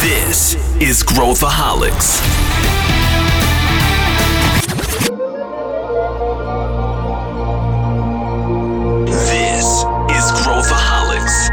This is Growthaholics. This is Growthaholics.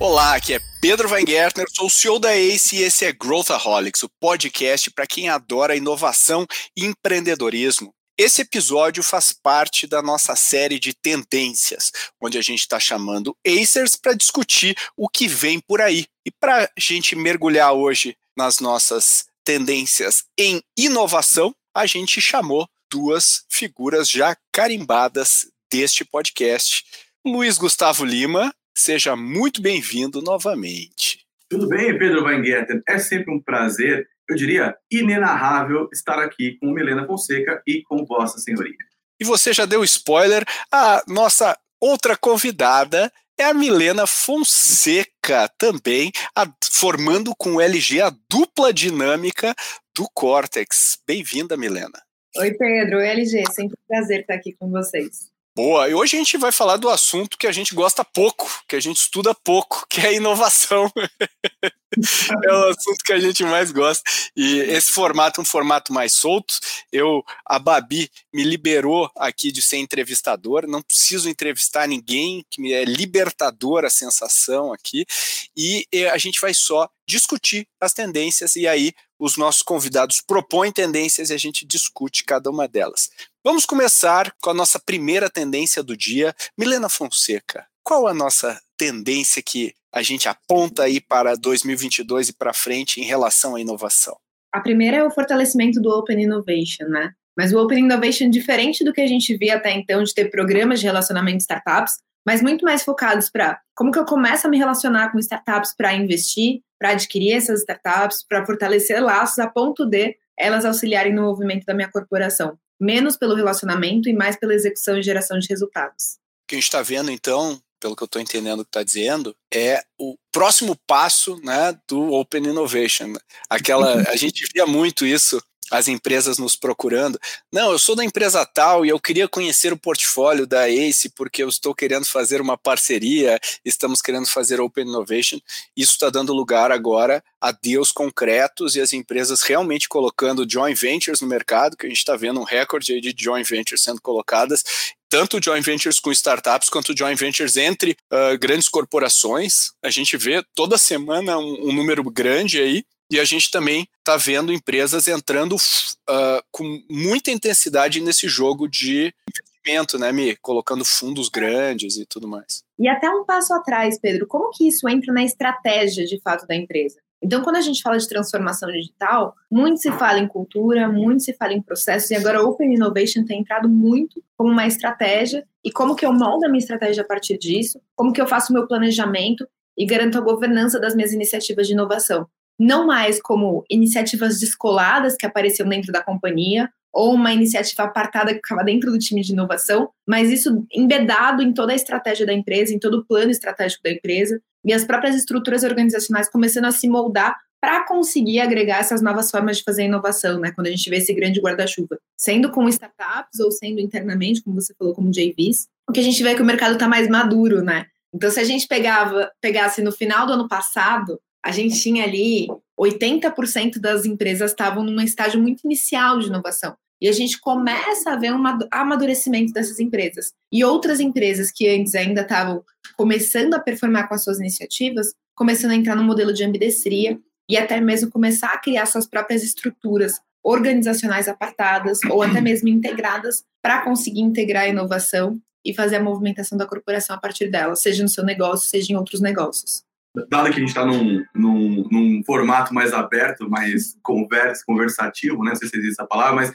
Olá, aqui é Pedro Weingärtner, sou o CEO da ACE e esse é Growthaholics, o podcast para quem adora inovação e empreendedorismo. Esse episódio faz parte da nossa série de tendências, onde a gente está chamando Acers para discutir o que vem por aí. E para a gente mergulhar hoje nas nossas tendências em inovação, a gente chamou duas figuras já carimbadas deste podcast. Luiz Gustavo Lima, seja muito bem-vindo novamente. Tudo bem, Pedro Weingärten? É sempre um prazer, eu diria inenarrável, estar aqui com Milena Fonseca e com Vossa Senhoria. E você já deu spoiler, a nossa outra convidada é a Milena Fonseca, também a, formando com o LG a dupla dinâmica do Cortex. Bem-vinda, Milena. Oi, Pedro. Oi, LG. Sempre um prazer estar aqui com vocês. Boa, e hoje a gente vai falar do assunto que a gente gosta pouco, que a gente estuda pouco, que é inovação. é o assunto que a gente mais gosta. E esse formato é um formato mais solto. Eu, a Babi me liberou aqui de ser entrevistador, não preciso entrevistar ninguém, que me é libertador a sensação aqui. E a gente vai só discutir as tendências e aí os nossos convidados propõem tendências e a gente discute cada uma delas. Vamos começar com a nossa primeira tendência do dia. Milena Fonseca, qual a nossa tendência que a gente aponta aí para 2022 e para frente em relação à inovação? A primeira é o fortalecimento do Open Innovation, né? Mas o Open Innovation, diferente do que a gente via até então, de ter programas de relacionamento de startups, mas muito mais focados para como que eu começo a me relacionar com startups para investir, para adquirir essas startups, para fortalecer laços a ponto de elas auxiliarem no movimento da minha corporação menos pelo relacionamento e mais pela execução e geração de resultados. O que a gente está vendo, então, pelo que eu estou entendendo que está dizendo, é o próximo passo né, do Open Innovation. Aquela, a gente via muito isso as empresas nos procurando. Não, eu sou da empresa tal e eu queria conhecer o portfólio da ACE porque eu estou querendo fazer uma parceria, estamos querendo fazer Open Innovation. Isso está dando lugar agora a deals concretos e as empresas realmente colocando joint ventures no mercado, que a gente está vendo um recorde de joint ventures sendo colocadas tanto joint ventures com startups quanto joint ventures entre uh, grandes corporações. A gente vê toda semana um, um número grande aí. E a gente também está vendo empresas entrando uh, com muita intensidade nesse jogo de investimento, né, Mi? Colocando fundos grandes e tudo mais. E até um passo atrás, Pedro, como que isso entra na estratégia de fato da empresa? Então, quando a gente fala de transformação digital, muito se fala em cultura, muito se fala em processos, e agora o Open Innovation tem entrado muito como uma estratégia, e como que eu moldo a minha estratégia a partir disso, como que eu faço o meu planejamento e garanto a governança das minhas iniciativas de inovação não mais como iniciativas descoladas que apareciam dentro da companhia, ou uma iniciativa apartada que ficava dentro do time de inovação, mas isso embedado em toda a estratégia da empresa, em todo o plano estratégico da empresa, e as próprias estruturas organizacionais começando a se moldar para conseguir agregar essas novas formas de fazer inovação, né? Quando a gente vê esse grande guarda-chuva, sendo com startups ou sendo internamente, como você falou, como JVs, o que a gente vê é que o mercado está mais maduro, né? Então, se a gente pegava, pegasse no final do ano passado, a gente tinha ali 80% das empresas estavam num estágio muito inicial de inovação. E a gente começa a ver um amadurecimento dessas empresas. E outras empresas que antes ainda estavam começando a performar com as suas iniciativas, começando a entrar no modelo de ambidestria e até mesmo começar a criar suas próprias estruturas organizacionais apartadas ou até mesmo integradas para conseguir integrar a inovação e fazer a movimentação da corporação a partir dela, seja no seu negócio, seja em outros negócios dado que a gente está num, num, num, formato mais aberto, mais conversa, conversativo, né? Não sei se existe essa palavra, mas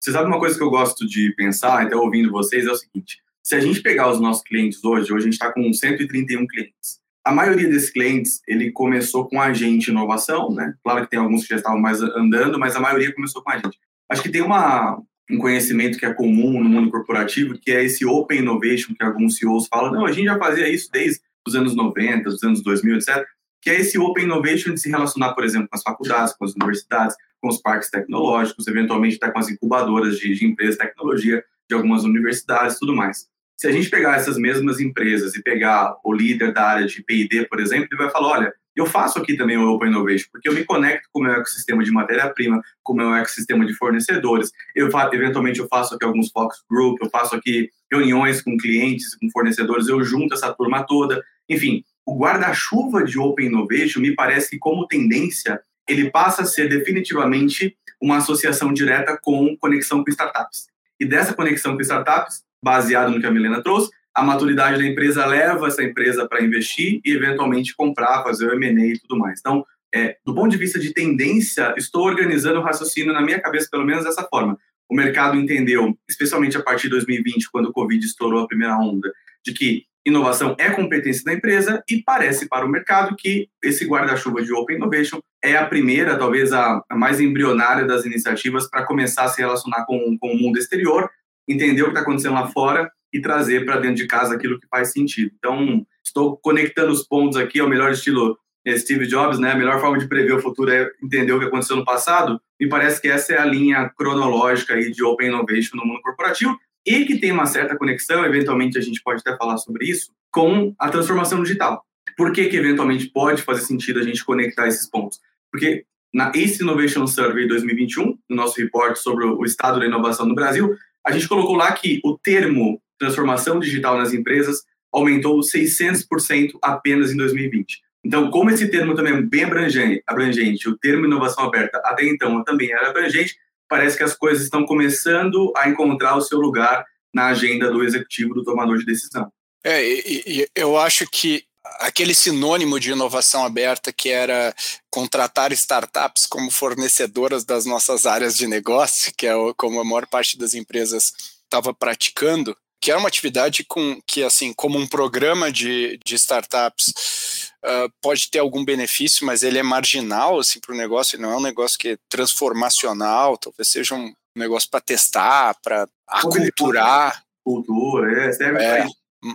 você sabe uma coisa que eu gosto de pensar, até ouvindo vocês, é o seguinte: se a gente pegar os nossos clientes hoje, hoje a gente está com 131 clientes. A maioria desses clientes, ele começou com a gente inovação, né? Claro que tem alguns que já estavam mais andando, mas a maioria começou com a gente. Acho que tem uma, um conhecimento que é comum no mundo corporativo, que é esse open innovation, que alguns CEOs falam, não, a gente já fazia isso desde dos anos 90, dos anos 2000, etc., que é esse Open Innovation de se relacionar, por exemplo, com as faculdades, com as universidades, com os parques tecnológicos, eventualmente até com as incubadoras de, de empresas de tecnologia de algumas universidades tudo mais. Se a gente pegar essas mesmas empresas e pegar o líder da área de P&D, por exemplo, ele vai falar, olha, Eu faço aqui também o Open Innovation, porque eu me conecto com o meu ecossistema de matéria-prima, com o meu ecossistema de fornecedores. Eu eventualmente eu faço aqui alguns focus group, eu faço aqui reuniões com clientes, com fornecedores, eu junto essa turma toda. Enfim, o guarda-chuva de Open Innovation me parece que como tendência ele passa a ser definitivamente uma associação direta com conexão com startups. E dessa conexão com startups, baseado no que a Milena trouxe, a maturidade da empresa leva essa empresa para investir e eventualmente comprar, fazer o M&A e tudo mais. Então, é, do ponto de vista de tendência, estou organizando o raciocínio na minha cabeça, pelo menos dessa forma. O mercado entendeu, especialmente a partir de 2020, quando o Covid estourou a primeira onda, de que inovação é competência da empresa e parece para o mercado que esse guarda-chuva de Open Innovation é a primeira, talvez a, mais embrionária das iniciativas para começar a se relacionar com, com o mundo exterior, entender o que está acontecendo lá fora e trazer para dentro de casa aquilo que faz sentido. Então, estou conectando os pontos aqui ao melhor estilo eh, Steve Jobs, né? A melhor forma de prever o futuro é entender o que aconteceu no passado. Me parece que essa é a linha cronológica aí de Open Innovation no mundo corporativo e que tem uma certa conexão, eventualmente a gente pode até falar sobre isso, com a transformação digital. Por que que eventualmente pode fazer sentido a gente conectar esses pontos? Porque na Ace Innovation Survey 2021, no nosso report sobre o estado da inovação no Brasil, a gente colocou lá que o termo transformação digital nas empresas aumentou 600% apenas em 2020. Então, como esse termo também é bem abrangente, abrangente, o termo inovação aberta até então também era abrangente, parece que as coisas estão começando a encontrar o seu lugar na agenda do executivo, do tomador de decisão. É, e, e eu acho que aquele sinônimo de inovação aberta que era contratar startups como fornecedoras das nossas áreas de negócio, que é como a maior parte das empresas estava praticando, que era uma atividade com que assim como um programa de, de startups uh, pode ter algum benefício, mas ele é marginal assim para o negócio, ele não é um negócio que é transformacional, talvez seja um negócio para testar, para aculturar. Cultura, é, serve é,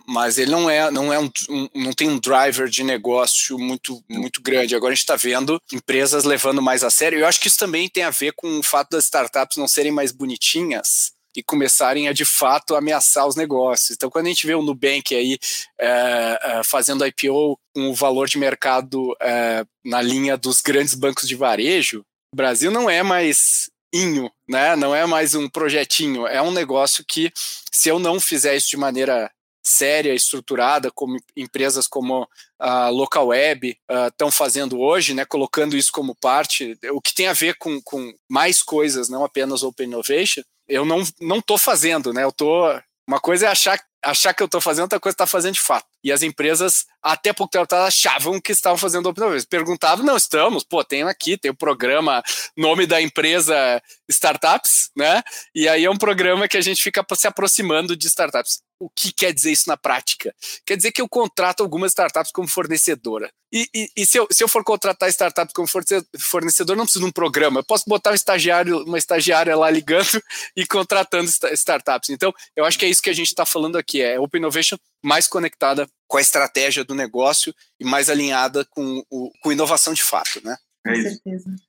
mas ele não é, não é um, um, não tem um driver de negócio muito, muito grande. Agora a gente está vendo empresas levando mais a sério. Eu acho que isso também tem a ver com o fato das startups não serem mais bonitinhas e começarem a de fato ameaçar os negócios. Então, quando a gente vê o Nubank aí é, é, fazendo IPO com o valor de mercado é, na linha dos grandes bancos de varejo, o Brasil não é mais inho, né? Não é mais um projetinho, é um negócio que se eu não fizer isso de maneira séria, estruturada, como empresas como a Local Web estão uh, fazendo hoje, né, colocando isso como parte, o que tem a ver com, com mais coisas, não apenas Open Innovation, eu não não estou fazendo, né? Eu tô uma coisa é achar achar que eu estou fazendo, outra coisa é tá fazendo de fato. E as empresas, até pouco tempo atrás, achavam que estavam fazendo open innovation. Perguntavam, não, estamos, pô, tem aqui, tem o programa, nome da empresa Startups, né? E aí é um programa que a gente fica se aproximando de startups. O que quer dizer isso na prática? Quer dizer que eu contrato algumas startups como fornecedora. E, e, e se, eu, se eu for contratar startups como fornecedor, não preciso de um programa. Eu posso botar um estagiário, uma estagiária lá ligando e contratando startups. Então, eu acho que é isso que a gente está falando aqui. É Open Innovation mais conectada com a estratégia do negócio e mais alinhada com, o, com inovação de fato, né? É isso.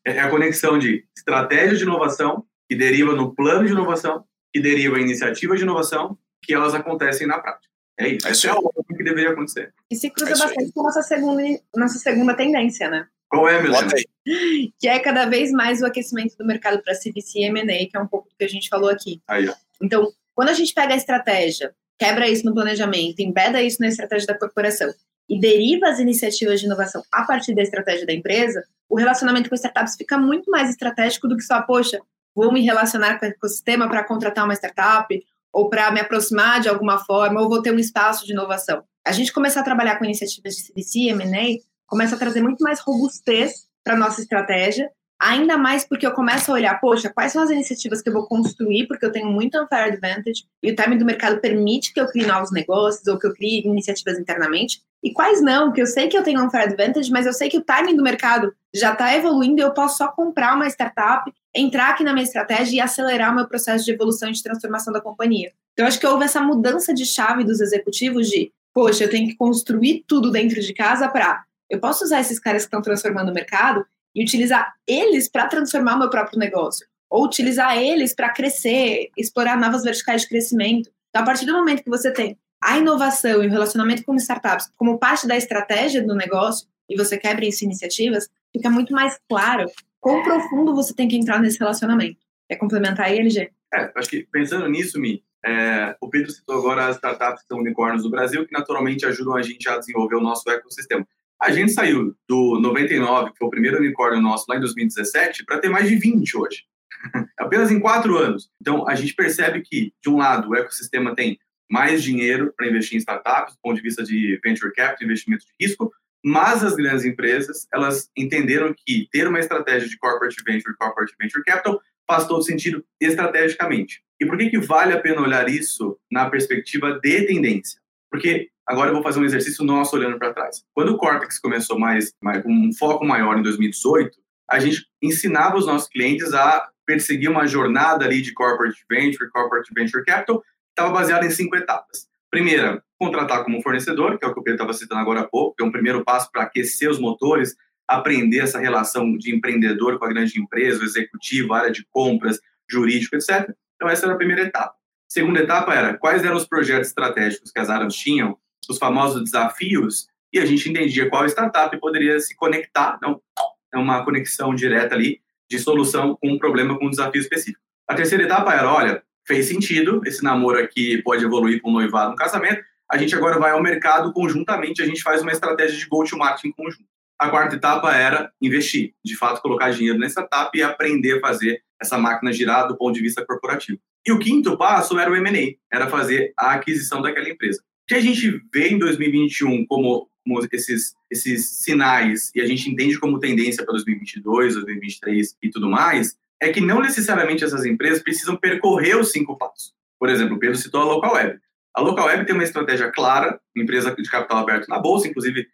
É a conexão de estratégia de inovação, que deriva no plano de inovação, que deriva em iniciativa de inovação, que elas acontecem na prática. É isso. É isso é o que deveria acontecer. E se cruza é bastante com a nossa segunda, nossa segunda tendência, né? Qual é, Milena? Que é cada vez mais o aquecimento do mercado para CVC e M&A, que é um pouco do que a gente falou aqui. Aí, ó. Então, quando a gente pega a estratégia, quebra isso no planejamento, embeda isso na estratégia da corporação e deriva as iniciativas de inovação a partir da estratégia da empresa, o relacionamento com startups fica muito mais estratégico do que só, poxa, vou me relacionar com o ecossistema para contratar uma startup ou para me aproximar de alguma forma, ou vou ter um espaço de inovação. A gente começar a trabalhar com iniciativas de CDC, M&A, começa a trazer muito mais robustez para nossa estratégia Ainda mais porque eu começo a olhar, poxa, quais são as iniciativas que eu vou construir, porque eu tenho muito unfair advantage, e o timing do mercado permite que eu crie novos negócios ou que eu crie iniciativas internamente, e quais não, que eu sei que eu tenho unfair advantage, mas eu sei que o timing do mercado já está evoluindo e eu posso só comprar uma startup, entrar aqui na minha estratégia e acelerar o meu processo de evolução e de transformação da companhia. Então, acho que houve essa mudança de chave dos executivos de, poxa, eu tenho que construir tudo dentro de casa para eu posso usar esses caras que estão transformando o mercado e utilizar eles para transformar o meu próprio negócio, ou utilizar eles para crescer, explorar novas verticais de crescimento. Então, a partir do momento que você tem a inovação e o relacionamento com startups como parte da estratégia do negócio, e você quebra isso iniciativas, fica muito mais claro quão profundo você tem que entrar nesse relacionamento. Quer complementar aí, LG? É, acho que pensando nisso, Mi, é, o Pedro citou agora as startups que são unicórnios do Brasil, que naturalmente ajudam a gente a desenvolver o nosso ecossistema. A gente saiu do 99, que foi o primeiro unicórnio nosso lá em 2017, para ter mais de 20 hoje. Apenas em quatro anos. Então, a gente percebe que, de um lado, o ecossistema tem mais dinheiro para investir em startups, do ponto de vista de venture capital, investimento de risco, mas as grandes empresas, elas entenderam que ter uma estratégia de corporate venture, corporate venture capital, faz todo sentido estrategicamente. E por que, que vale a pena olhar isso na perspectiva de tendência? Porque agora eu vou fazer um exercício nosso olhando para trás. Quando o Cortex começou mais, mais com um foco maior em 2018, a gente ensinava os nossos clientes a perseguir uma jornada ali de corporate venture, corporate venture capital, estava baseada em cinco etapas. Primeira, contratar como fornecedor, que é o que o Pedro estava citando agora há pouco, que é um primeiro passo para aquecer os motores, aprender essa relação de empreendedor com a grande empresa, o executivo, área de compras, jurídico, etc. Então, essa era a primeira etapa. Segunda etapa era quais eram os projetos estratégicos que as áreas tinham, os famosos desafios, e a gente entendia qual startup poderia se conectar, não é uma conexão direta ali de solução com um problema, com um desafio específico. A terceira etapa era, olha, fez sentido, esse namoro aqui pode evoluir para um noivado, um casamento, a gente agora vai ao mercado conjuntamente, a gente faz uma estratégia de go-to-market em conjunto. A quarta etapa era investir, de fato, colocar dinheiro nessa etapa e aprender a fazer essa máquina girar do ponto de vista corporativo. E o quinto passo era o M&A, era fazer a aquisição daquela empresa. O que a gente vê em 2021 como, como esses, esses sinais, e a gente entende como tendência para 2022, 2023 e tudo mais, é que não necessariamente essas empresas precisam percorrer os cinco passos. Por exemplo, o Pedro citou a Local Web. A Local Web tem uma estratégia clara, empresa de capital aberto na bolsa, inclusive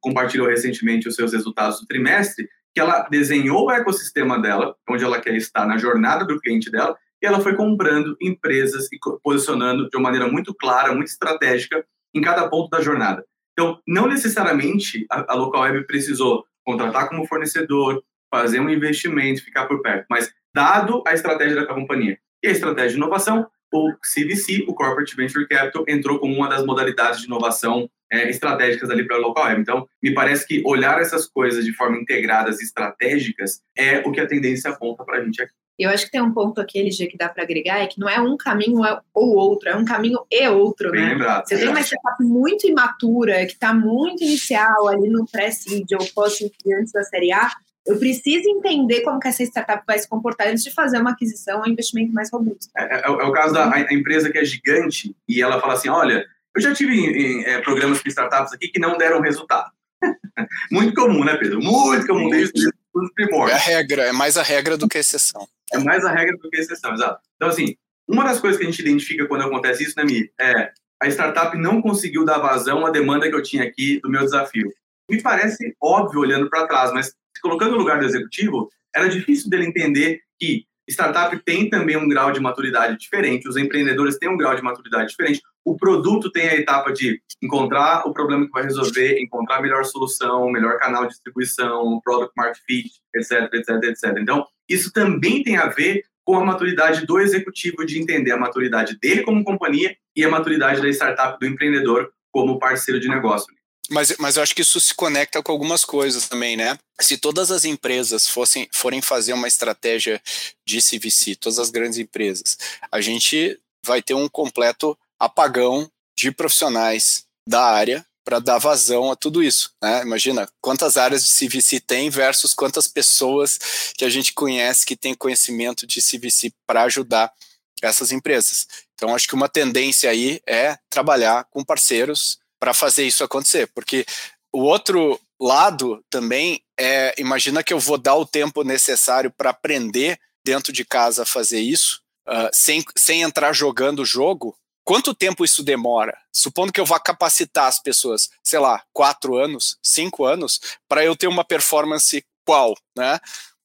compartilhou recentemente os seus resultados do trimestre, que ela desenhou o ecossistema dela, onde ela quer estar na jornada do cliente dela, e ela foi comprando empresas e posicionando de uma maneira muito clara, muito estratégica em cada ponto da jornada. Então, não necessariamente a, a Local Web precisou contratar como fornecedor, fazer um investimento, ficar por perto, mas dado a estratégia da companhia e a estratégia de inovação, o CVC, o Corporate Venture Capital, entrou como uma das modalidades de inovação é, estratégicas ali para a local web. Então, me parece que olhar essas coisas de forma integradas e estratégicas é o que a tendência aponta para a gente aqui. Eu acho que tem um ponto aqui, LG, que dá para agregar, é que não é um caminho ou outro, é um caminho e outro, Bem né? lembrado. Você tem uma startup muito imatura, que está muito inicial ali no pré-seed ou post antes da série A, eu preciso entender como que essa startup vai se comportar antes de fazer uma aquisição ou um investimento mais robusto. É, é, é o caso da empresa que é gigante e ela fala assim, olha, eu já tive em, em, é, programas com startups aqui que não deram resultado. Muito comum, né, Pedro? Muito comum, desde os É primórdios. a regra, é mais a regra do que a exceção. É mais a regra do que a exceção, exato. Então, assim, uma das coisas que a gente identifica quando acontece isso, né, Mi, é a startup não conseguiu dar vazão à demanda que eu tinha aqui do meu desafio. Me parece óbvio olhando para trás, mas colocando no lugar do executivo, era difícil dele entender que startup tem também um grau de maturidade diferente, os empreendedores têm um grau de maturidade diferente, o produto tem a etapa de encontrar o problema que vai resolver, encontrar a melhor solução, melhor canal de distribuição, product market fit, etc, etc, etc. Então, isso também tem a ver com a maturidade do executivo de entender a maturidade dele como companhia e a maturidade da startup do empreendedor como parceiro de negócio. Mas, mas eu acho que isso se conecta com algumas coisas também, né? Se todas as empresas fossem, forem fazer uma estratégia de CVC, todas as grandes empresas, a gente vai ter um completo apagão de profissionais da área para dar vazão a tudo isso. Né? Imagina quantas áreas de CVC tem versus quantas pessoas que a gente conhece que tem conhecimento de CVC para ajudar essas empresas. Então, acho que uma tendência aí é trabalhar com parceiros para fazer isso acontecer, porque o outro lado também é, imagina que eu vou dar o tempo necessário para aprender dentro de casa a fazer isso, uh, sem, sem entrar jogando o jogo, quanto tempo isso demora? Supondo que eu vá capacitar as pessoas, sei lá, quatro anos, cinco anos, para eu ter uma performance qual, né?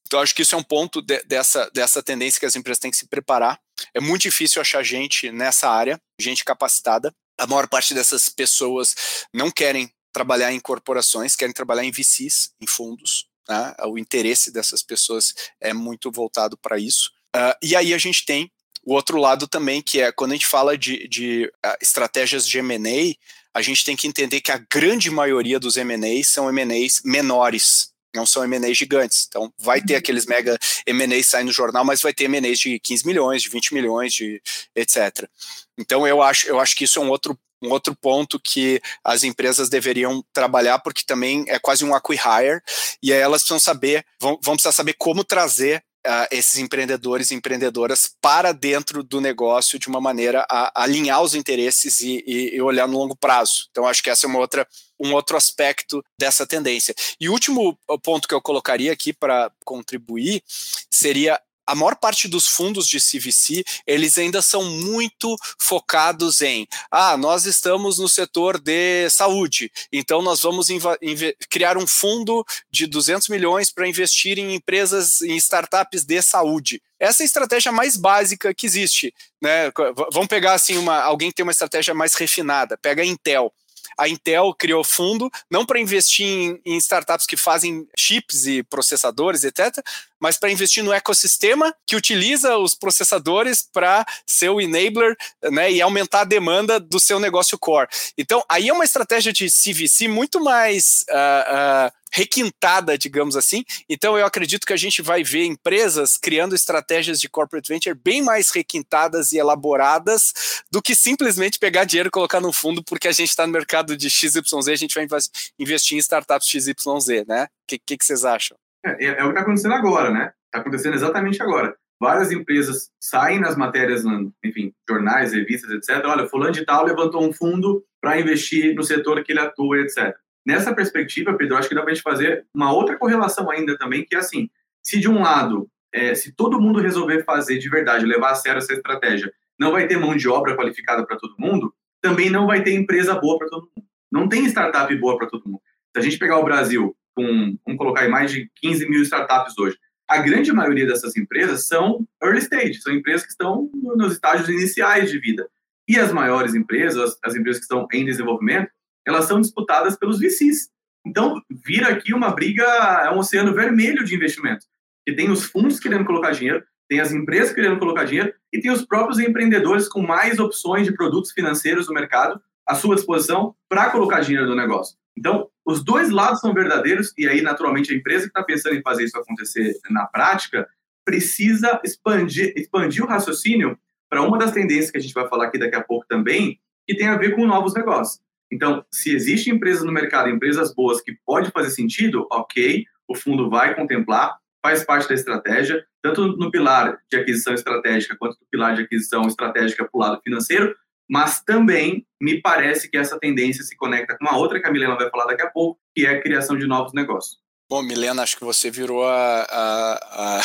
Então, acho que isso é um ponto de, dessa, dessa tendência que as empresas têm que se preparar. É muito difícil achar gente nessa área, gente capacitada. A maior parte dessas pessoas não querem trabalhar em corporações, querem trabalhar em VCs, em fundos. Né? O interesse dessas pessoas é muito voltado para isso. Uh, e aí a gente tem o outro lado também, que é quando a gente fala de, de uh, estratégias de M&A, a gente tem que entender que a grande maioria dos M&As são M&As menores, não são M&As gigantes. Então, vai ter uhum. aqueles mega M&As saindo no jornal, mas vai ter M&As de 15 milhões, de 20 milhões, de etc. Então, eu acho, eu acho que isso é um outro um outro ponto que as empresas deveriam trabalhar, porque também é quase um acquihire, e aí elas precisam saber, vão, vão precisar saber como trazer Esses empreendedores e empreendedoras para dentro do negócio de uma maneira a, a alinhar os interesses e, e, e, olhar no longo prazo. Então, acho que essa é uma outra, um outro aspecto dessa tendência. E o último ponto que eu colocaria aqui para contribuir seria a maior parte dos fundos de CVC, eles ainda são muito focados em, ah, nós estamos no setor de saúde, então nós vamos criar um fundo de 200 milhões para investir em empresas, em startups de saúde. Essa é a estratégia mais básica que existe, né? Vamos pegar assim uma, alguém que tem uma estratégia mais refinada, pega a Intel a Intel criou fundo não para investir em, em, startups que fazem chips e processadores, etc., mas para investir no ecossistema que utiliza os processadores para ser o enabler né, e aumentar a demanda do seu negócio core. Então, aí é uma estratégia de CVC muito mais. Uh, uh, requintada, digamos assim. Então, eu acredito que a gente vai ver empresas criando estratégias de corporate venture bem mais requintadas e elaboradas do que simplesmente pegar dinheiro e colocar no fundo, porque a gente está no mercado de XYZ, a gente vai investir em startups XYZ, né? O que, que, que, vocês acham? É, é, é o que está acontecendo agora, né? Está acontecendo exatamente agora. Várias empresas saem nas matérias, enfim, jornais, revistas, etc. Olha, fulano de tal levantou um fundo para investir no setor que ele atua, etc. Nessa perspectiva, Pedro, acho que dá para a gente fazer uma outra correlação ainda também, que é assim, se de um lado, é, se todo mundo resolver fazer de verdade, levar a sério essa estratégia, não vai ter mão de obra qualificada para todo mundo, também não vai ter empresa boa para todo mundo. Não tem startup boa para todo mundo. Se a gente pegar o Brasil, com, vamos colocar aí mais de 15 mil startups hoje, a grande maioria dessas empresas são early stage, são empresas que estão nos estágios iniciais de vida. E as maiores empresas, as empresas que estão em desenvolvimento, elas são disputadas pelos VCs. Então, vira aqui uma briga, é um oceano vermelho de investimentos. Que tem os fundos querendo colocar dinheiro, tem as empresas querendo colocar dinheiro e tem os próprios empreendedores com mais opções de produtos financeiros no mercado à sua disposição para colocar dinheiro no negócio. Então, os dois lados são verdadeiros e aí, naturalmente, a empresa que está pensando em fazer isso acontecer na prática precisa expandir, expandir o raciocínio para uma das tendências que a gente vai falar aqui daqui a pouco também, que tem a ver com novos negócios. Então, se existem empresas no mercado, empresas boas que pode fazer sentido, ok, o fundo vai contemplar, faz parte da estratégia, tanto no pilar de aquisição estratégica quanto no pilar de aquisição estratégica para o lado financeiro, mas também me parece que essa tendência se conecta com uma outra que a Milena vai falar daqui a pouco, que é a criação de novos negócios. Bom, Milena, acho que você virou a. A, a...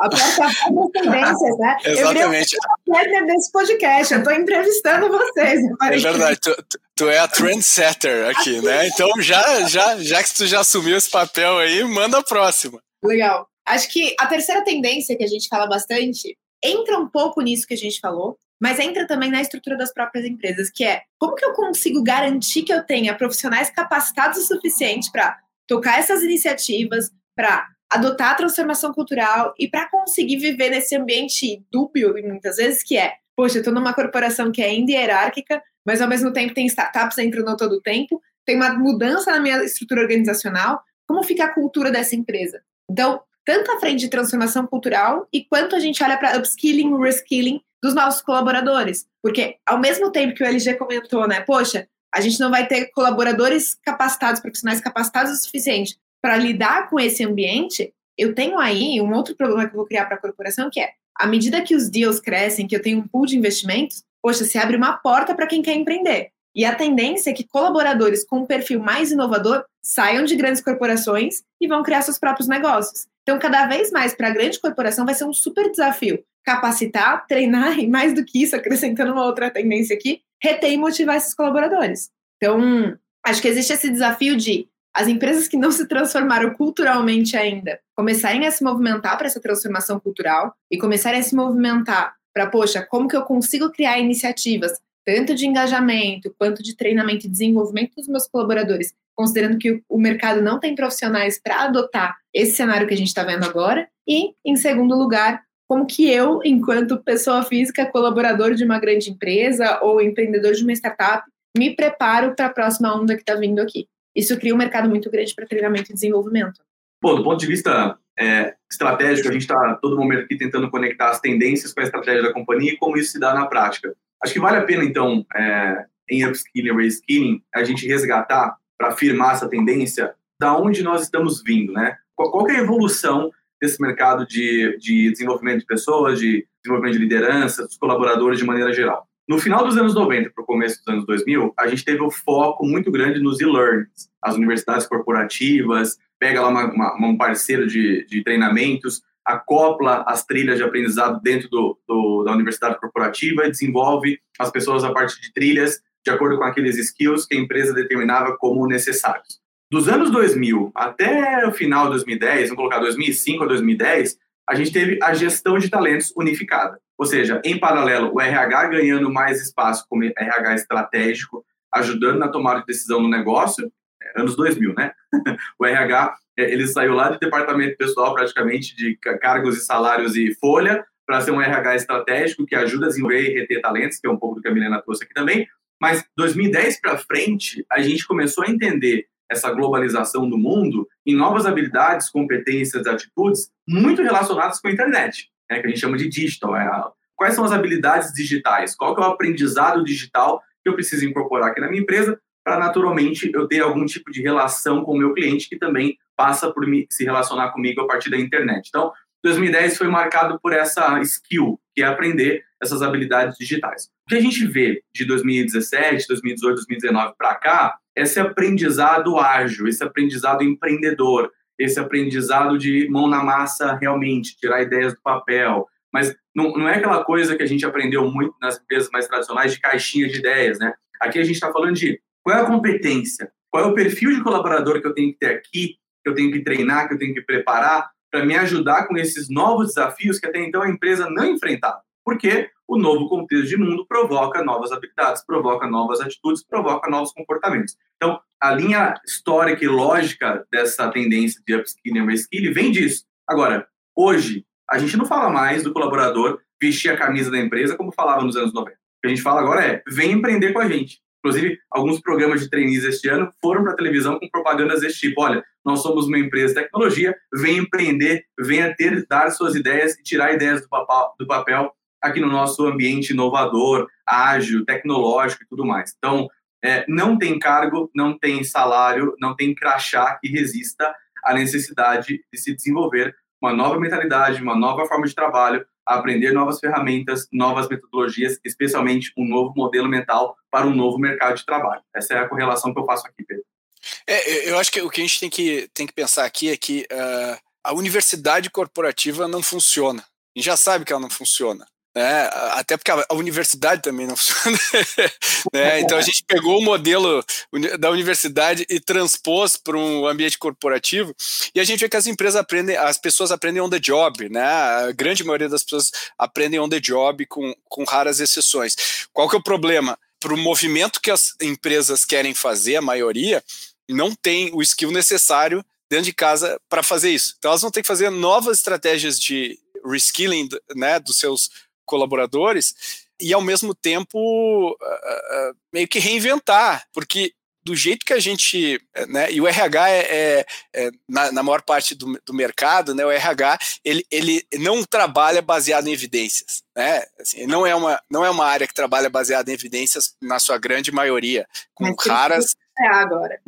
a plataforma das tendências, né? Exatamente. Eu queria desse podcast, eu estou entrevistando vocês. É verdade, tu, tu, é a trendsetter aqui, né? Então, já, já, já que tu já assumiu esse papel aí, manda a próxima. Legal. Acho que a terceira tendência que a gente fala bastante entra um pouco nisso que a gente falou, mas entra também na estrutura das próprias empresas, que é como que eu consigo garantir que eu tenha profissionais capacitados o suficiente para tocar essas iniciativas, para adotar a transformação cultural e para conseguir viver nesse ambiente dúbio, muitas vezes, que é, poxa, eu estou numa corporação que é ainda hierárquica, mas ao mesmo tempo tem startups entrando todo o tempo, tem uma mudança na minha estrutura organizacional, como fica a cultura dessa empresa? Então, tanto a frente de transformação cultural e quanto a gente olha para upskilling, reskilling dos nossos colaboradores. Porque ao mesmo tempo que o LG comentou, né, poxa, a gente não vai ter colaboradores capacitados, profissionais capacitados o suficiente para lidar com esse ambiente. Eu tenho aí um outro problema que eu vou criar para a corporação, que é, à medida que os deals crescem, que eu tenho um pool de investimentos, poxa, se abre uma porta para quem quer empreender. E a tendência é que colaboradores com um perfil mais inovador saiam de grandes corporações e vão criar seus próprios negócios. Então, cada vez mais para a grande corporação vai ser um super desafio capacitar, treinar e mais do que isso, acrescentando uma outra tendência aqui, reter e motivar esses colaboradores. Então, acho que existe esse desafio de as empresas que não se transformaram culturalmente ainda começarem a se movimentar para essa transformação cultural e começarem a se movimentar para, poxa, como que eu consigo criar iniciativas tanto de engajamento quanto de treinamento e desenvolvimento dos meus colaboradores, considerando que o mercado não tem profissionais para adotar esse cenário que a gente está vendo agora. E, em segundo lugar, como que eu, enquanto pessoa física, colaborador de uma grande empresa ou empreendedor de uma startup, me preparo para a próxima onda que está vindo aqui. Isso cria um mercado muito grande para treinamento e desenvolvimento. Bom, do ponto de vista é, estratégico, a gente está todo momento aqui tentando conectar as tendências com a estratégia da companhia e como isso se dá na prática. Acho que vale a pena, então, é, em upskilling e reskilling, a gente resgatar para afirmar essa tendência da onde nós estamos vindo, né? Qual, qual é a evolução desse mercado de, de desenvolvimento de pessoas, de desenvolvimento de liderança, dos colaboradores de maneira geral? No final dos anos 90 para o começo dos anos 2000, a gente teve um foco muito grande nos e-learnings, as universidades corporativas, pega lá uma, uma, um parceiro de, de treinamentos, acopla as trilhas de aprendizado dentro do, do, da universidade corporativa e desenvolve as pessoas a partir de trilhas de acordo com aqueles skills que a empresa determinava como necessários. Dos anos 2000 até o final de 2010, vamos colocar 2005 a 2010, a gente teve a gestão de talentos unificada. Ou seja, em paralelo, o RH ganhando mais espaço como RH estratégico, ajudando na tomada de decisão no negócio, é, anos 2000, né? o RH, é, ele saiu lá do departamento pessoal, praticamente, de cargos e salários e folha, para ser um RH estratégico que ajuda a desenvolver e reter talentos, que é um pouco do que a Milena trouxe aqui também. Mas 2010 para frente, a gente começou a entender essa globalização do mundo em novas habilidades, competências, atitudes muito relacionadas com a internet, né, que a gente chama de digital. É quais são as habilidades digitais? Qual é o aprendizado digital que eu preciso incorporar aqui na minha empresa para naturalmente eu ter algum tipo de relação com o meu cliente que também passa por me, se relacionar comigo a partir da internet. Então, 2010 foi marcado por essa skill, que é aprender essas habilidades digitais. O que a gente vê de 2017, 2018, 2019 para cá, esse aprendizado ágil, esse aprendizado empreendedor, esse aprendizado de mão na massa realmente, tirar ideias do papel. Mas não, não é aquela coisa que a gente aprendeu muito nas empresas mais tradicionais de caixinha de ideias, né? Aqui a gente está falando de qual é a competência, qual é o perfil de colaborador que eu tenho que ter aqui, que eu tenho que treinar, que eu tenho que preparar para me ajudar com esses novos desafios que até então a empresa não enfrentava. Porque o novo contexto de mundo provoca novas habilidades, provoca novas atitudes, provoca novos comportamentos. Então, a linha histórica e lógica dessa tendência de upskilling e reskilling vem disso. Agora, hoje, a gente não fala mais do colaborador vestir a camisa da empresa como falava nos anos 90. O que a gente fala agora é, vem empreender com a gente. Inclusive, alguns programas de trainees este ano foram para a televisão com propagandas desse tipo. Olha, nós somos uma empresa de tecnologia, vem empreender, venha ter, dar suas ideias e tirar ideias do, papel, do papel aqui no nosso ambiente inovador, ágil, tecnológico e tudo mais. Então, é, não tem cargo, não tem salário, não tem crachá que resista à necessidade de se desenvolver uma nova mentalidade, uma nova forma de trabalho, aprender novas ferramentas, novas metodologias, especialmente um novo modelo mental para um novo mercado de trabalho. Essa é a correlação que eu faço aqui, Pedro. É, eu acho que o que a gente tem que, tem que pensar aqui é que uh, a universidade corporativa não funciona. A gente já sabe que ela não funciona. Né? Até porque a, universidade também não funciona. né? Então a gente pegou o modelo da universidade e transpôs para um ambiente corporativo e a gente vê que as empresas aprendem, as pessoas aprendem on the job, né? A grande maioria das pessoas aprendem on the job com, com raras exceções. Qual que é o problema? Para o movimento que as empresas querem fazer, a maioria não tem o skill necessário dentro de casa para fazer isso. Então elas vão ter que fazer novas estratégias de reskilling né, dos seus colaboradores e ao mesmo tempo uh, uh, meio que reinventar, porque do jeito que a gente, né, e o RH é, é, é na, na, maior parte do, do, mercado, né, o RH ele, ele não trabalha baseado em evidências, né, assim, não é uma não é uma área que trabalha baseada em evidências na sua grande maioria, com Mas raras. É agora.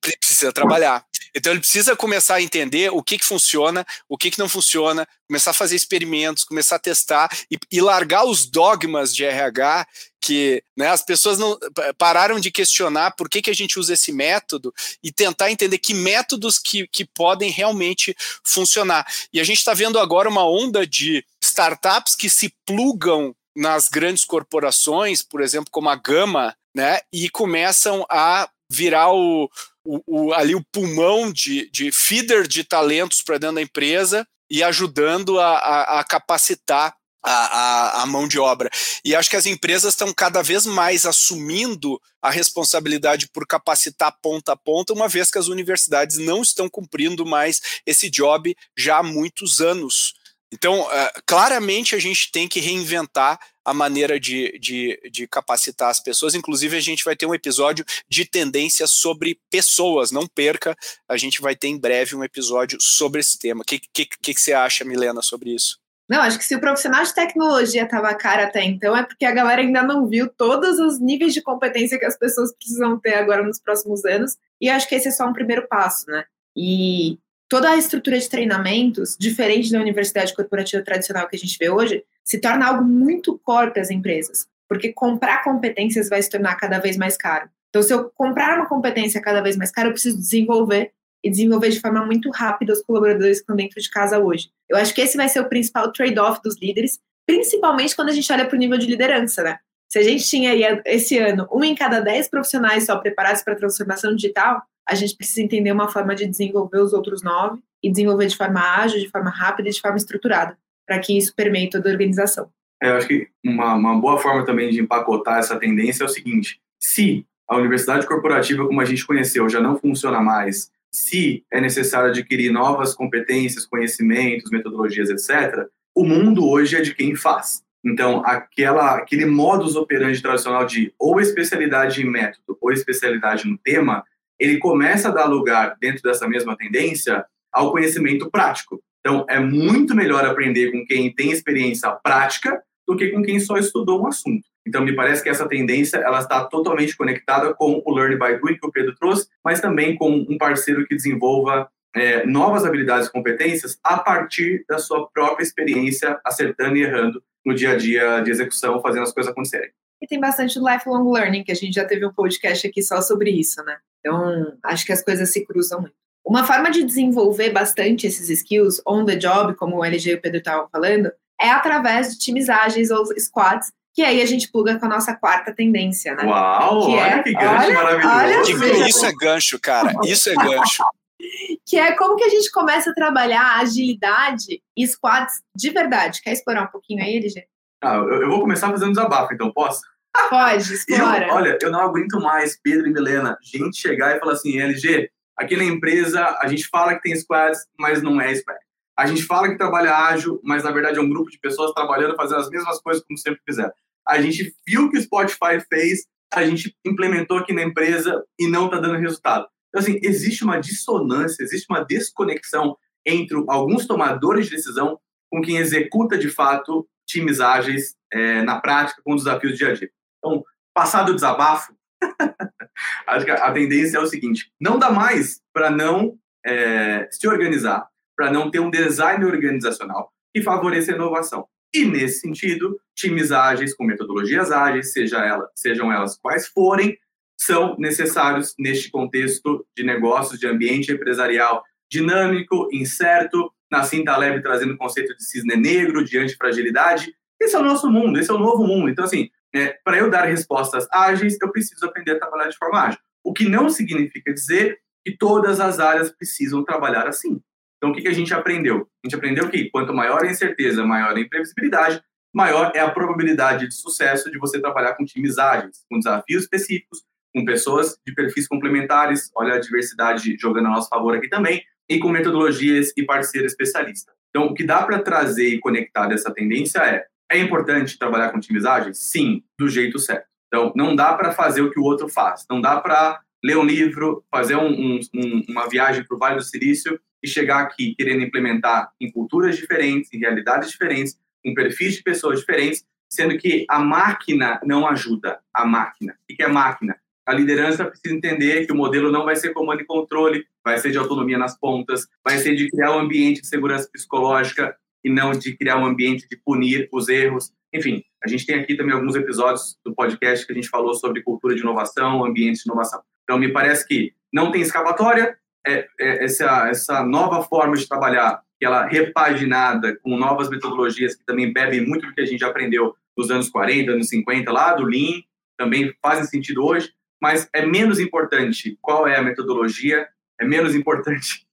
Precisa trabalhar. Então ele precisa começar a entender o que, que funciona, o que, que não funciona, começar a fazer experimentos, começar a testar e, e largar os dogmas de RH que né, as pessoas não pararam de questionar por que, que a gente usa esse método e tentar entender que métodos que, que podem realmente funcionar. E a gente está vendo agora uma onda de startups que se plugam nas grandes corporações, por exemplo, como a Gama, né, e começam a virar o, o, o, ali o pulmão de, de feeder de talentos para dentro da empresa e ajudando a, a, a capacitar a, a, mão de obra. E acho que as empresas estão cada vez mais assumindo a responsabilidade por capacitar ponta a ponta, uma vez que as universidades não estão cumprindo mais esse job já há muitos anos. Então, uh, claramente a gente tem que reinventar a maneira de, de, de, capacitar as pessoas. Inclusive, a gente vai ter um episódio de tendências sobre pessoas. Não perca, a gente vai ter em breve um episódio sobre esse tema. O que, que, que, você acha, Milena, sobre isso? Não, acho que se o profissional de tecnologia estava cara até então, é porque a galera ainda não viu todos os níveis de competência que as pessoas precisam ter agora nos próximos anos. E acho que esse é só um primeiro passo, né? E toda a estrutura de treinamentos, diferente da universidade corporativa tradicional que a gente vê hoje, se torna algo muito core para as empresas, porque comprar competências vai se tornar cada vez mais caro. Então, se eu comprar uma competência cada vez mais cara, eu preciso desenvolver e desenvolver de forma muito rápida os colaboradores que estão dentro de casa hoje. Eu acho que esse vai ser o principal trade-off dos líderes, principalmente quando a gente olha para o nível de liderança, né? Se a gente tinha aí esse ano uma em cada dez profissionais só preparados para a transformação digital, a gente precisa entender uma forma de desenvolver os outros nove e desenvolver de forma ágil, de forma rápida e de forma estruturada, para que isso permeie toda a organização. É, eu acho que uma, uma boa forma também de empacotar essa tendência é o seguinte: se a universidade corporativa, como a gente conheceu, já não funciona mais, se é necessário adquirir novas competências, conhecimentos, metodologias, etc., o mundo hoje é de quem faz. Então, aquela, aquele modus operandi tradicional de ou especialidade em método ou especialidade no tema, ele começa a dar lugar, dentro dessa mesma tendência, ao conhecimento prático. Então, é muito melhor aprender com quem tem experiência prática do que com quem só estudou um assunto. Então, me parece que essa tendência ela está totalmente conectada com o Learn by Doing que o Pedro trouxe, mas também com um parceiro que desenvolva é, novas habilidades e competências a partir da sua própria experiência, acertando e errando no dia a dia de execução, fazendo as coisas acontecerem. E tem bastante lifelong learning, que a gente já teve um podcast aqui só sobre isso, né? Então, acho que as coisas se cruzam muito. Uma forma de desenvolver bastante esses skills on the job, como o LG e o Pedro estavam falando, é através de times ágeis ou squads, que aí a gente pluga com a nossa quarta tendência, né? Uau, que olha é, que gancho olha, maravilhoso. Olha isso é gancho, cara. Isso é gancho. que é como que a gente começa a trabalhar agilidade e squads de verdade. Quer explorar um pouquinho aí, LG? Ah, eu, eu vou começar fazendo desabafo, então posso? Pode, explora. Eu, olha, eu não aguento mais, Pedro e Milena, gente chegar e falar assim, LG, aqui na empresa a gente fala que tem squads, mas não é squad. A gente fala que trabalha ágil, mas na verdade é um grupo de pessoas trabalhando, fazendo as mesmas coisas como sempre fizeram. A gente viu que o Spotify fez, a gente implementou aqui na empresa e não está dando resultado. Então, assim, existe uma dissonância, existe uma desconexão entre alguns tomadores de decisão com quem executa de fato times ágeis é, na prática com os desafios do dia a dia. Então, passado o desabafo, acho que a tendência é o seguinte: não dá mais para não é, se organizar, para não ter um design organizacional que favoreça a inovação. E, nesse sentido, times ágeis com metodologias ágeis, seja ela, sejam elas quais forem, são necessários neste contexto de negócios, de ambiente empresarial dinâmico, incerto, Nassim Taleb trazendo o conceito de cisne negro, de antifragilidade. Esse é o nosso mundo, esse é o novo mundo. Então, assim, é, para eu dar respostas ágeis, eu preciso aprender a trabalhar de forma ágil. O que não significa dizer que todas as áreas precisam trabalhar assim. Então, o que, que a gente aprendeu? A gente aprendeu que quanto maior a incerteza, maior a imprevisibilidade, maior é a probabilidade de sucesso de você trabalhar com times ágeis, com desafios específicos, com pessoas de perfis complementares. Olha a diversidade jogando a nosso favor aqui também, e com metodologias e parceiro especialista. Então, o que dá para trazer e conectar dessa tendência é é importante trabalhar com ágeis? Sim, do jeito certo. Então, não dá para fazer o que o outro faz. Não dá para ler um livro, fazer um, um, uma viagem para o Vale do Silício e chegar aqui querendo implementar em culturas diferentes, em realidades diferentes, com perfis de pessoas diferentes, sendo que a máquina não ajuda a máquina. O que é máquina? A liderança precisa entender que o modelo não vai ser comando e controle, vai ser de autonomia nas pontas, vai ser de criar um ambiente de segurança psicológica, e não de criar um ambiente de punir os erros. Enfim, a gente tem aqui também alguns episódios do podcast que a gente falou sobre cultura de inovação, ambiente de inovação. Então, me parece que não tem escapatória, é, é essa, essa nova forma de trabalhar, que ela repaginada com novas metodologias que também bebem muito do que a gente já aprendeu nos anos 40, anos 50, lá do Lean, também fazem sentido hoje, mas é menos importante qual é a metodologia, é menos importante.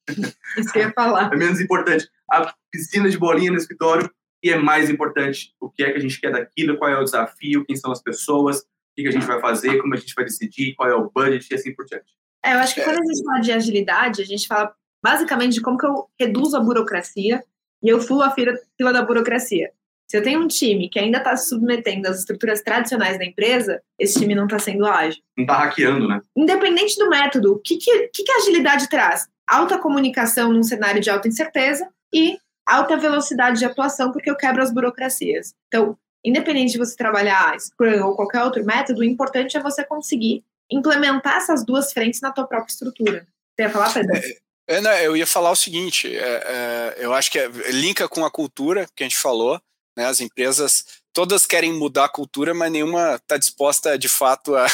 Isso que eu ia falar. É menos importante a piscina de bolinha no escritório e é mais importante o que é que a gente quer daquilo, qual é o desafio, quem são as pessoas, o que, a gente vai fazer, como a gente vai decidir, qual é o budget e assim por diante. É, eu acho que quando a gente fala de agilidade, a gente fala basicamente de como que eu reduzo a burocracia e eu fulo a fila, fila da burocracia. Se eu tenho um time que ainda está se submetendo às estruturas tradicionais da empresa, esse time não está sendo ágil. Não está hackeando, né? Independente do método, o que, que, que, que a agilidade traz? Alta comunicação num cenário de alta incerteza e alta velocidade de atuação, porque eu quebro as burocracias. Então, independente de você trabalhar Scrum ou qualquer outro método, o importante é você conseguir implementar essas duas frentes na tua própria estrutura. Você ia falar, Pedro? É, é, não, eu ia falar o seguinte, é, é, eu acho que é, linka com a cultura que a gente falou, né? As empresas todas querem mudar a cultura, mas nenhuma está disposta de fato a,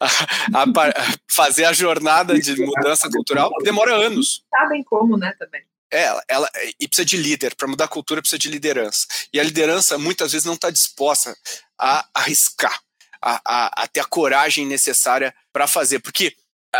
a, a, fazer a jornada de mudança cultural. Demora anos. Sabem como, né? Também. É, ela, ela, e precisa de líder. Para mudar a cultura, precisa de liderança. E a liderança muitas vezes não está disposta a arriscar, a, a, a ter a coragem necessária para fazer. Porque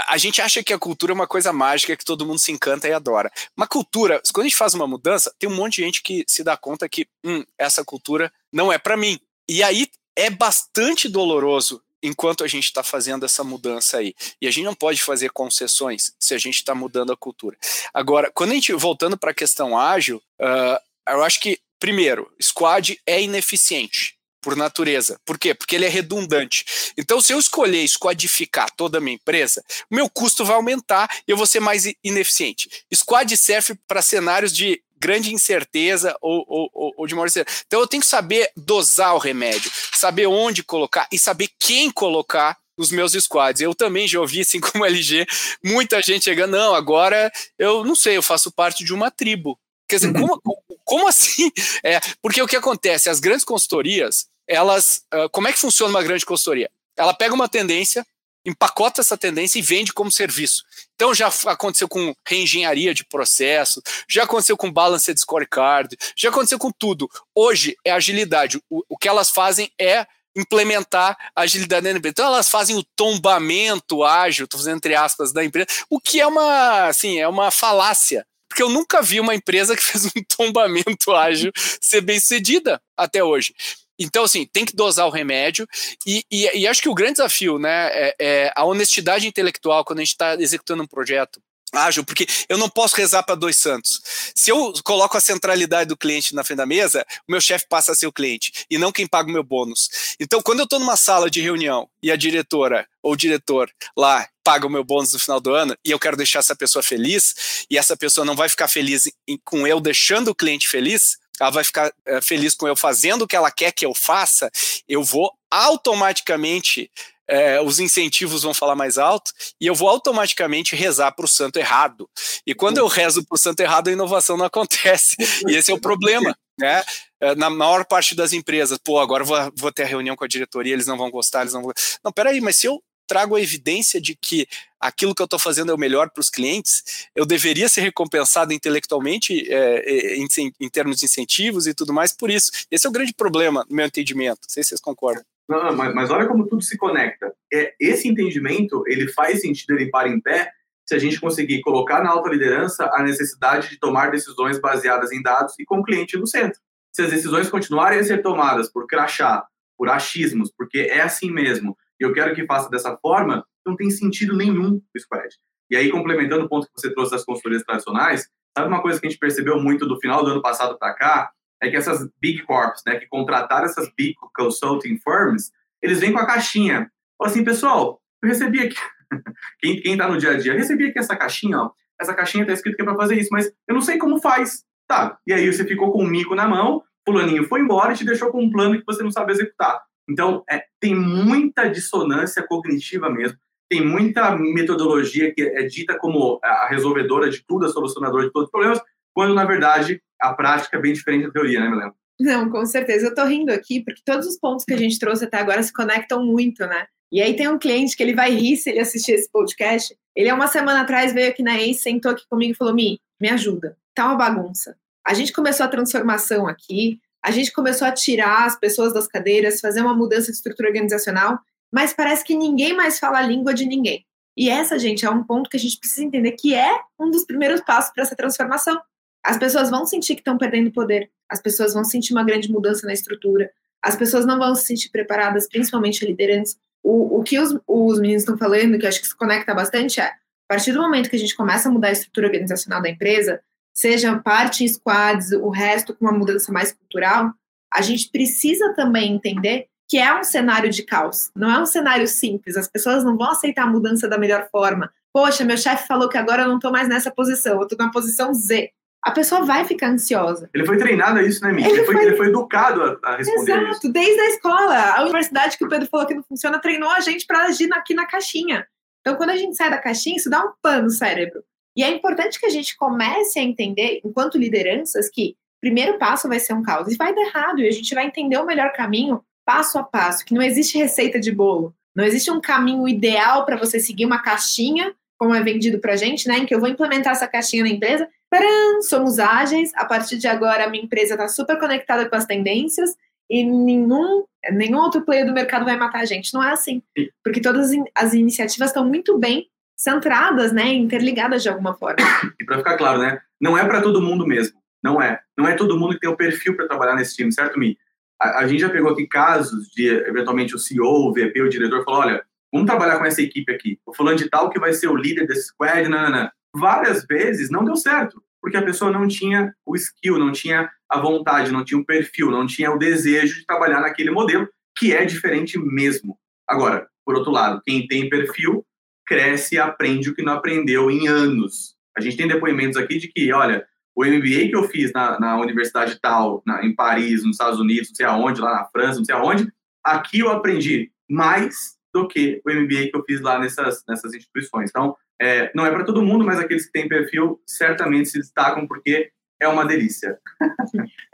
a gente acha que a cultura é uma coisa mágica que todo mundo se encanta e adora. Uma cultura, quando a gente faz uma mudança, tem um monte de gente que se dá conta que hum, essa cultura não é para mim. E aí é bastante doloroso enquanto a gente está fazendo essa mudança aí. E a gente não pode fazer concessões se a gente está mudando a cultura. Agora, quando a gente voltando para a questão ágil, uh, eu acho que primeiro, squad é ineficiente por natureza. Por quê? Porque ele é redundante. Então, se eu escolher squadificar toda a minha empresa, o meu custo vai aumentar e eu vou ser mais ineficiente. Squad serve para cenários de grande incerteza ou, ou, ou de maior incerteza. Então, eu tenho que saber dosar o remédio, saber onde colocar e saber quem colocar nos meus squads. Eu também já ouvi, assim como LG, muita gente chegando, não, agora eu não sei, eu faço parte de uma tribo. Quer dizer, como, como assim? É, porque o que acontece? As grandes consultorias, elas. Uh, como é que funciona uma grande consultoria? Ela pega uma tendência, empacota essa tendência e vende como serviço. Então já aconteceu com reengenharia de processo, já aconteceu com balanced scorecard, já aconteceu com tudo. Hoje é agilidade. O, o que elas fazem é implementar a agilidade na empresa. Então elas fazem o tombamento ágil, estou fazendo entre aspas, da empresa, o que é uma, assim, é uma falácia. Porque eu nunca vi uma empresa que fez um tombamento ágil ser bem sucedida até hoje. Então, assim, tem que dosar o remédio. E, e, e acho que o grande desafio, né, é, é a honestidade intelectual quando a gente está executando um projeto ágil, porque eu não posso rezar para dois santos. Se eu coloco a centralidade do cliente na frente da mesa, o meu chefe passa a ser o cliente e não quem paga o meu bônus. Então, quando eu estou numa sala de reunião e a diretora ou o diretor lá paga o meu bônus no final do ano e eu quero deixar essa pessoa feliz e essa pessoa não vai ficar feliz em, com eu deixando o cliente feliz, ela vai ficar é, feliz com eu fazendo o que ela quer que eu faça, eu vou automaticamente é, os incentivos vão falar mais alto e eu vou automaticamente rezar para o santo errado. E quando eu rezo para o santo errado, a inovação não acontece. E esse é o problema. Né? É, na maior parte das empresas, pô, agora vou, vou ter a reunião com a diretoria, eles não vão gostar, eles não vão. Não, peraí, mas se eu trago a evidência de que aquilo que eu estou fazendo é o melhor para os clientes, eu deveria ser recompensado intelectualmente é, é, em, em, termos de incentivos e tudo mais por isso. Esse é o grande problema, no meu entendimento. Não sei se vocês concordam. Não, não, mas, mas olha como tudo se conecta. É, esse entendimento, ele faz sentido ele para em pé se a gente conseguir colocar na alta liderança a necessidade de tomar decisões baseadas em dados e com o cliente no centro. Se as decisões continuarem a ser tomadas por crachá, por achismos, porque é assim mesmo, eu quero que faça dessa forma, não tem sentido nenhum o squad. E aí, complementando o ponto que você trouxe das consultorias tradicionais, sabe uma coisa que a gente percebeu muito do final do ano passado para cá? É que essas big corps, né, que contrataram essas big consulting firms, eles vêm com a caixinha. Fala assim, pessoal, eu recebi aqui. quem, quem tá no dia a dia, eu recebi aqui essa caixinha, ó. Essa caixinha tá escrito que é para fazer isso, mas eu não sei como faz. Tá. E aí você ficou com um mico na mão, fulaninho foi embora e te deixou com um plano que você não sabe executar. Então, é, tem muita dissonância cognitiva mesmo, tem muita metodologia que é dita como a resolvedora de tudo, a solucionadora de todos os problemas, quando, na verdade, a prática é bem diferente da teoria, né, Milena? Não, com certeza. Eu tô rindo aqui porque todos os pontos que a gente trouxe até agora se conectam muito, né? E aí tem um cliente que ele vai rir se ele assistir esse podcast. Ele, uma semana atrás, veio aqui na ACE, sentou aqui comigo e falou, Mi, me ajuda. Tá uma bagunça. A gente começou a transformação aqui, a gente começou a tirar as pessoas das cadeiras, fazer uma mudança de estrutura organizacional, mas parece que ninguém mais fala a língua de ninguém. E essa, gente, é um ponto que a gente precisa entender que é um dos primeiros passos para essa transformação. As pessoas vão sentir que estão perdendo poder, as pessoas vão sentir uma grande mudança na estrutura, as pessoas não vão se sentir preparadas, principalmente a liderança. O, o que os, os meninos estão falando, que acho que se conecta bastante, é a partir do momento que a gente começa a mudar a estrutura organizacional da empresa, seja parte em squads, o resto com uma mudança mais cultural, a gente precisa também entender que é um cenário de caos, não é um cenário simples. As pessoas não vão aceitar a mudança da melhor forma. Poxa, meu chefe falou que agora eu não estou mais nessa posição, eu estou na posição Z. A pessoa vai ficar ansiosa. Ele foi treinado a isso, né, Miki? Ele, ele, foi, ele foi educado a, a responder Exato, isso. desde a escola. A universidade que o Pedro falou que não funciona treinou a gente para agir aqui na caixinha. Então, quando a gente sai da caixinha, isso dá um pano no cérebro. E é importante que a gente comece a entender, enquanto lideranças, que primeiro passo vai ser um caos e vai dar errado, e a gente vai entender o melhor caminho passo a passo, que não existe receita de bolo, não existe um caminho ideal para você seguir uma caixinha, como é vendido para a gente, né, em que eu vou implementar essa caixinha na empresa, Tcharam! somos ágeis, a partir de agora a minha empresa está super conectada com as tendências e nenhum, nenhum outro player do mercado vai matar a gente. Não é assim, porque todas as iniciativas estão muito bem centradas, né, interligadas de alguma forma. E para ficar claro, né, não é para todo mundo mesmo. Não é. Não é todo mundo que tem o perfil para trabalhar nesse time, certo, Mi? A, a, gente já pegou aqui casos de, eventualmente, o CEO, o VP, o diretor falou, olha, vamos trabalhar com essa equipe aqui. O fulano de tal que vai ser o líder desse squad, nanana. Várias vezes não deu certo, porque a pessoa não tinha o skill, não tinha a vontade, não tinha o perfil, não tinha o desejo de trabalhar naquele modelo, que é diferente mesmo. Agora, por outro lado, quem tem perfil cresce e aprende o que não aprendeu em anos. A gente tem depoimentos aqui de que, olha, o MBA que eu fiz na, na universidade tal, na, em Paris, nos Estados Unidos, não sei aonde, lá na França, não sei aonde, aqui eu aprendi mais do que o MBA que eu fiz lá nessas, nessas instituições. Então, é, não é para todo mundo, mas aqueles que têm perfil certamente se destacam porque é uma delícia.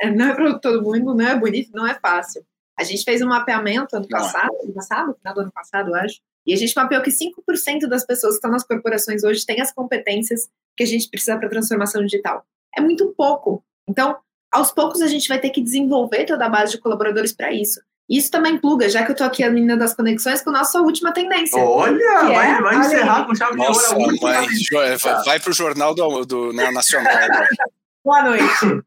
É, não é para todo mundo, não é bonito, não é fácil. A gente fez um mapeamento ano passado, ano passado, final do ano passado, eu acho, e a gente mapeou que 5% das pessoas que estão nas corporações hoje têm as competências que a gente precisa para a transformação digital. É muito pouco. Então, aos poucos a gente vai ter que desenvolver toda a base de colaboradores para isso. Isso também pluga, já que eu estou aqui a menina das conexões, com a nossa última tendência. Olha, vai, é, vai encerrar com chave nossa, de ouro. Vai, vai, vai para o jornal do, do né, Nacional. Boa noite.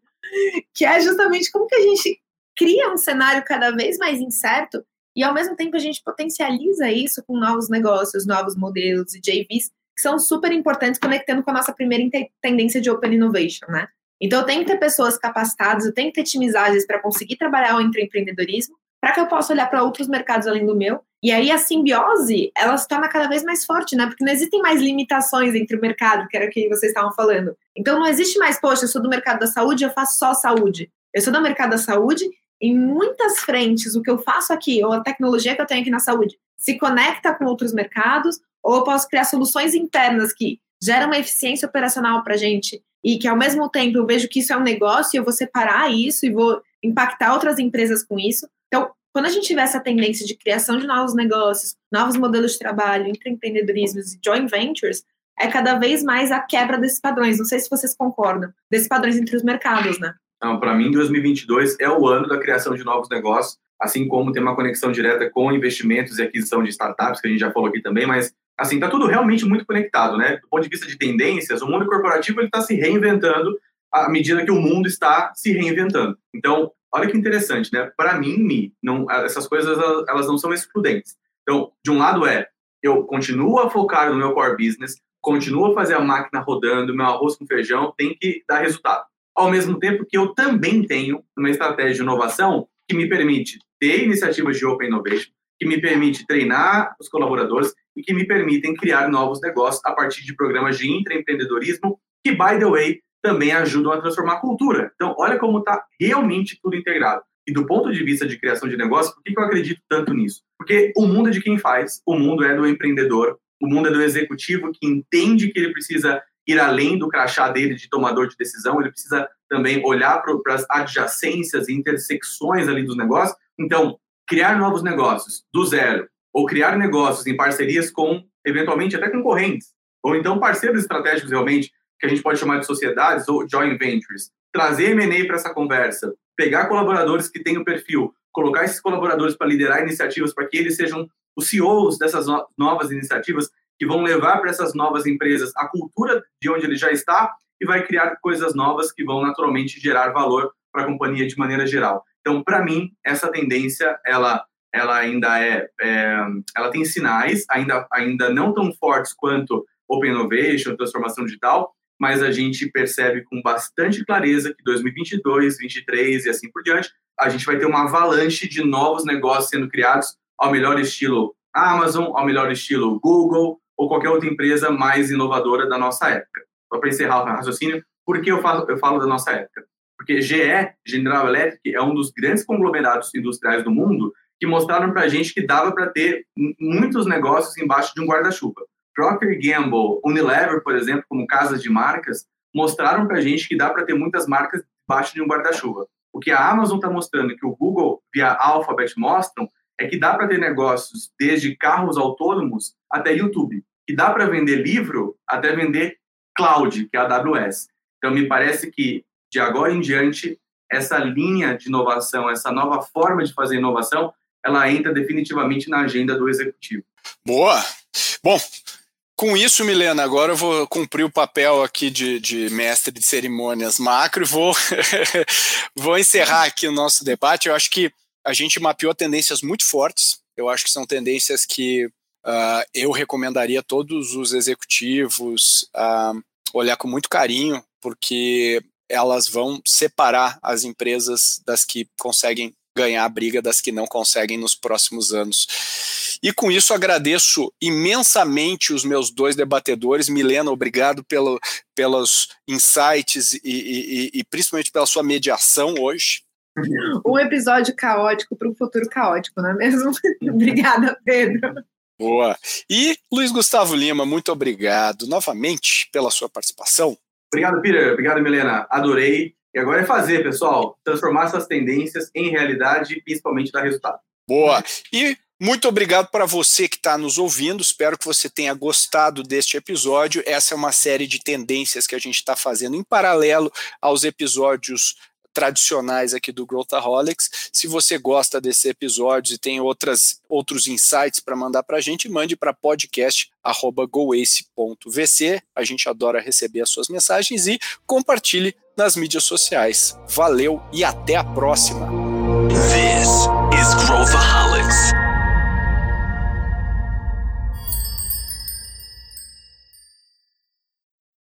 que é justamente como que a gente cria um cenário cada vez mais incerto e ao mesmo tempo a gente potencializa isso com novos negócios, novos modelos e JVs que são super importantes conectando com a nossa primeira tendência de Open Innovation, né? Então eu tenho que ter pessoas capacitadas, eu tenho que ter times ágeis para conseguir trabalhar o empreendedorismo, para que eu possa olhar para outros mercados além do meu. E aí a simbiose, ela se torna cada vez mais forte, né? Porque não existem mais limitações entre o mercado, que era o que vocês estavam falando. Então não existe mais, poxa, eu sou do mercado da saúde, eu faço só saúde. Eu sou do mercado da saúde em muitas frentes, o que eu faço aqui, ou a tecnologia que eu tenho aqui na saúde, se conecta com outros mercados, ou eu posso criar soluções internas que geram uma eficiência operacional para a gente e que, ao mesmo tempo, eu vejo que isso é um negócio e eu vou separar isso e vou impactar outras empresas com isso. Então, quando a gente tiver essa tendência de criação de novos negócios, novos modelos de trabalho, empreendedorismo e joint ventures, é cada vez mais a quebra desses padrões. Não sei se vocês concordam, desses padrões entre os mercados, né? Então, para mim, 2022 é o ano da criação de novos negócios, assim como tem uma conexão direta com investimentos e aquisição de startups, que a gente já falou aqui também, mas assim, está tudo realmente muito conectado, né? Do ponto de vista de tendências, o mundo corporativo ele está se reinventando à medida que o mundo está se reinventando. Então, olha que interessante, né? Para mim, não, essas coisas elas não são excludentes. Então, de um lado é, eu continuo a focar no meu core business, continuo a fazer a máquina rodando, meu arroz com feijão tem que dar resultado ao mesmo tempo que eu também tenho uma estratégia de inovação que me permite ter iniciativas de Open Innovation, que me permite treinar os colaboradores e que me permitem criar novos negócios a partir de programas de intraempreendedorismo que, by the way, também ajudam a transformar a cultura. Então, olha como está realmente tudo integrado. E do ponto de vista de criação de negócio, por que, que eu acredito tanto nisso? Porque o mundo é de quem faz, o mundo é do empreendedor, o mundo é do executivo que entende que ele precisa ir além do crachá dele de tomador de decisão, ele precisa também olhar para as adjacências e intersecções ali dos negócios. Então, criar novos negócios do zero, ou criar negócios em parcerias com, eventualmente, até concorrentes, ou então parceiros estratégicos realmente, que a gente pode chamar de sociedades ou joint ventures. Trazer M&A para essa conversa, pegar colaboradores que têm o perfil, colocar esses colaboradores para liderar iniciativas, para que eles sejam os CEOs dessas novas iniciativas, que vão levar para essas novas empresas a cultura de onde ele já está e vai criar coisas novas que vão naturalmente gerar valor para a companhia de maneira geral. Então, para mim, essa tendência ela ela ainda é, é, ela tem sinais ainda ainda não tão fortes quanto open innovation, transformação digital, mas a gente percebe com bastante clareza que 2022, 2023 e assim por diante, a gente vai ter uma avalanche de novos negócios sendo criados ao melhor estilo Amazon, ao melhor estilo Google ou qualquer outra empresa mais inovadora da nossa época. Só para encerrar o raciocínio, por que eu falo, eu falo da nossa época? Porque GE, General Electric, é um dos grandes conglomerados industriais do mundo que mostraram para a gente que dava para ter muitos negócios embaixo de um guarda-chuva. Procter Gamble, Unilever, por exemplo, como casas de marcas, mostraram para a gente que dá para ter muitas marcas embaixo de um guarda-chuva. O que a Amazon está mostrando, que o Google via Alphabet mostram, é que dá para ter negócios desde carros autônomos até YouTube, que dá para vender livro até vender cloud, que é a AWS. Então, me parece que de agora em diante, essa linha de inovação, essa nova forma de fazer inovação, ela entra definitivamente na agenda do executivo. Boa! Bom, com isso, Milena, agora eu vou cumprir o papel aqui de, de mestre de cerimônias macro e vou, vou encerrar aqui o nosso debate. Eu acho que a gente mapeou tendências muito fortes. Eu acho que são tendências que uh, eu recomendaria a todos os executivos uh, olhar com muito carinho, porque elas vão separar as empresas das que conseguem ganhar a briga das que não conseguem nos próximos anos. E com isso agradeço imensamente os meus dois debatedores. Milena, obrigado pelo, pelos insights e, e, e principalmente pela sua mediação hoje. Um episódio caótico para um futuro caótico, não é mesmo? Obrigada, Pedro. Boa. E Luiz Gustavo Lima, muito obrigado novamente pela sua participação. Obrigado, Peter. Obrigado, Milena. Adorei. E agora é fazer, pessoal, transformar essas tendências em realidade e principalmente dar resultado. Boa. E muito obrigado para você que está nos ouvindo. Espero que você tenha gostado deste episódio. Essa é uma série de tendências que a gente está fazendo em paralelo aos episódios tradicionais aqui do Growthaholics. Se você gosta desse episódio e tem outras, outros insights para mandar para a gente, mande para podcast.goace.vc. A gente adora receber as suas mensagens e compartilhe nas mídias sociais. Valeu e até a próxima! This is Growthaholics.